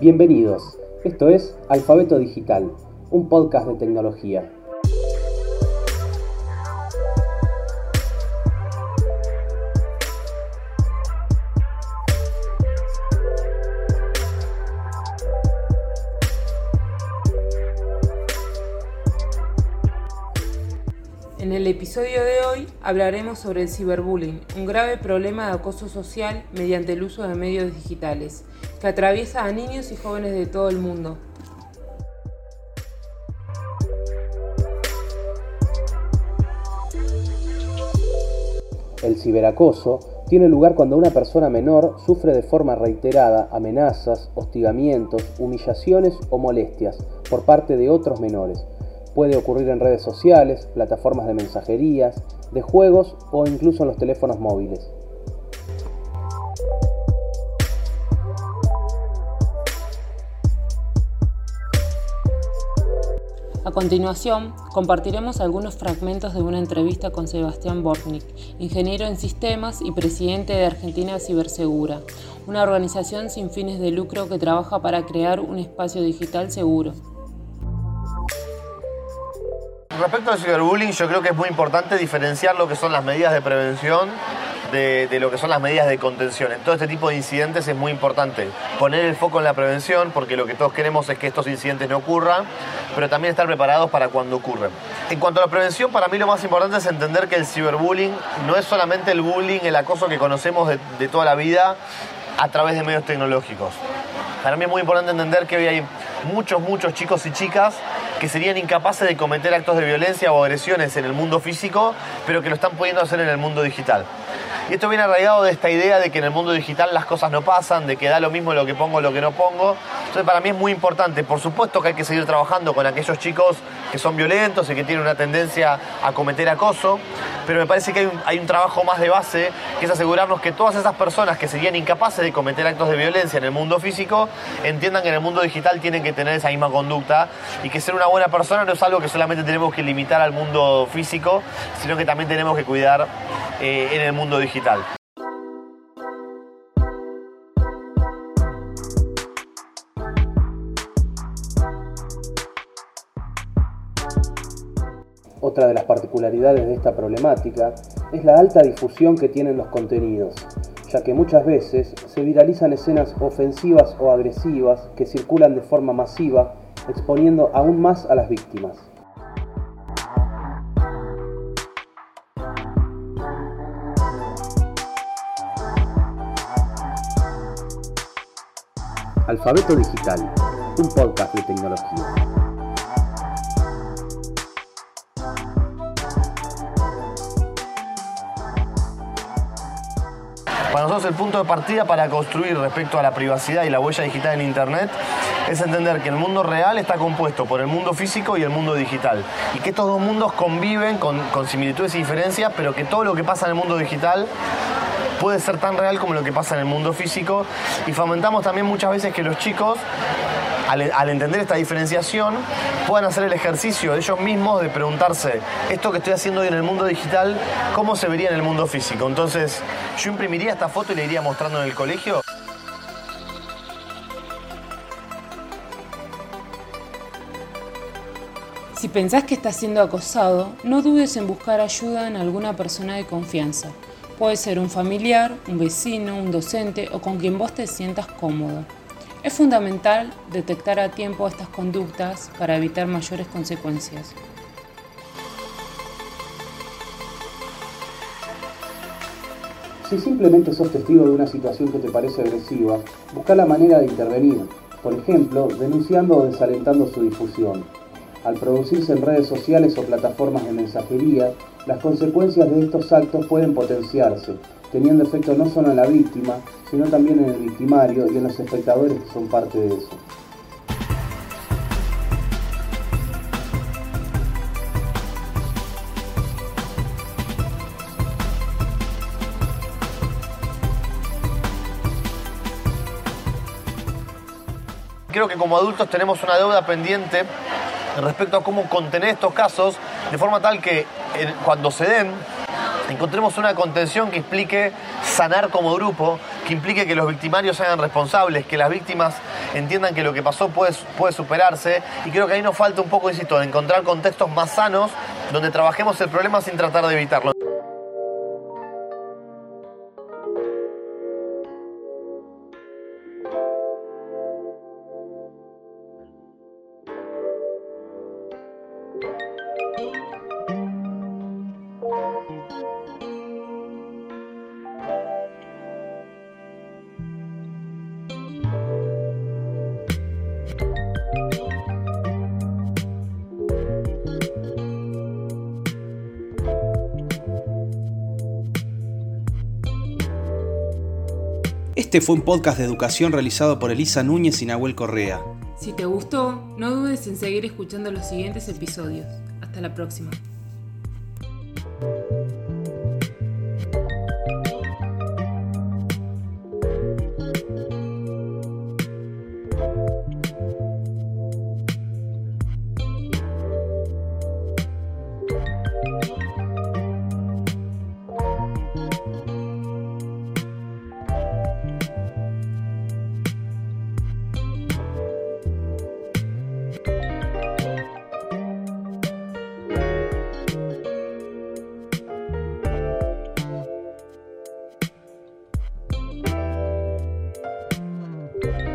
Bienvenidos, esto es Alfabeto Digital, un podcast de tecnología. En el episodio de hoy hablaremos sobre el ciberbullying, un grave problema de acoso social mediante el uso de medios digitales, que atraviesa a niños y jóvenes de todo el mundo. El ciberacoso tiene lugar cuando una persona menor sufre de forma reiterada amenazas, hostigamientos, humillaciones o molestias por parte de otros menores Puede ocurrir en redes sociales, plataformas de mensajerías, de juegos o incluso en los teléfonos móviles. A continuación, compartiremos algunos fragmentos de una entrevista con Sebastián Bortnik, ingeniero en sistemas y presidente de Argentina Cibersegura, una organización sin fines de lucro que trabaja para crear un espacio digital seguro respecto al ciberbullying, yo creo que es muy importante diferenciar lo que son las medidas de prevención de, lo que son las medidas de contención. En todo este tipo de incidentes es muy importante poner el foco en la prevención porque lo que todos queremos es que estos incidentes no ocurran, pero también estar preparados para cuando ocurren. En cuanto a la prevención, para mí lo más importante es entender que el ciberbullying no es solamente el bullying, el acoso que conocemos de, de toda la vida a través de medios tecnológicos. Para mí es muy importante entender que hoy hay muchos, muchos chicos y chicas que serían incapaces de cometer actos de violencia o agresiones en el mundo físico, pero que lo están pudiendo hacer en el mundo digital. Y esto viene arraigado de esta idea de que en el mundo digital las cosas no pasan, de que da lo mismo lo que pongo, lo que no pongo. Entonces para mí es muy importante, por supuesto que hay que seguir trabajando con aquellos chicos que son violentos y que tienen una tendencia a cometer acoso, pero me parece que hay un, trabajo más de base, que es asegurarnos que todas esas personas que serían incapaces de cometer actos de violencia en el mundo físico, entiendan que en el mundo digital tienen que tener esa misma conducta y que ser una buena persona no es algo que solamente tenemos que limitar al mundo físico, sino que también tenemos que cuidar eh, en el mundo digital. Otra de las particularidades de esta problemática es la alta difusión que tienen los contenidos, ya que muchas veces se viralizan escenas ofensivas o agresivas que circulan de forma masiva, exponiendo aún más a las víctimas. Alfabeto Digital, un podcast de tecnología. El punto de partida para construir respecto a la privacidad y la huella digital en Internet es entender que el mundo real está compuesto por el mundo físico y el mundo digital. Y que estos dos mundos conviven con, con similitudes y diferencias, pero que todo lo que pasa en el mundo digital puede ser tan real como lo que pasa en el mundo físico y fomentamos también muchas veces que los chicos al, entender esta diferenciación, puedan hacer el ejercicio ellos mismos de preguntarse, esto que estoy haciendo hoy en el mundo digital, ¿cómo se vería en el mundo físico? Entonces, yo imprimiría esta foto y la iría mostrando en el colegio. Si pensás que estás siendo acosado, no dudes en buscar ayuda en alguna persona de confianza. Puede ser un familiar, un vecino, un docente o con quien vos te sientas cómodo. Es fundamental detectar a tiempo estas conductas para evitar mayores consecuencias. Si simplemente sos testigo de una situación que te parece agresiva, busca la manera de intervenir, por ejemplo, denunciando o desalentando su difusión. Al producirse en redes sociales o plataformas de mensajería, las consecuencias de estos actos pueden potenciarse, teniendo efecto no solo en la víctima, sino también en el victimario y en los espectadores que son parte de eso. Creo que como adultos tenemos una deuda pendiente respecto a cómo contener estos casos de forma tal que cuando se den encontremos una contención que explique sanar como grupo que implique que los victimarios sean responsables, que las víctimas entiendan que lo que pasó puede, puede superarse. Y creo que ahí nos falta un poco, insisto, encontrar contextos más sanos donde trabajemos el problema sin tratar de evitarlo. Este fue un podcast de educación realizado por Elisa Núñez y Nahuel Correa. Si te gustó, no dudes en seguir escuchando los siguientes episodios. Hasta la próxima. You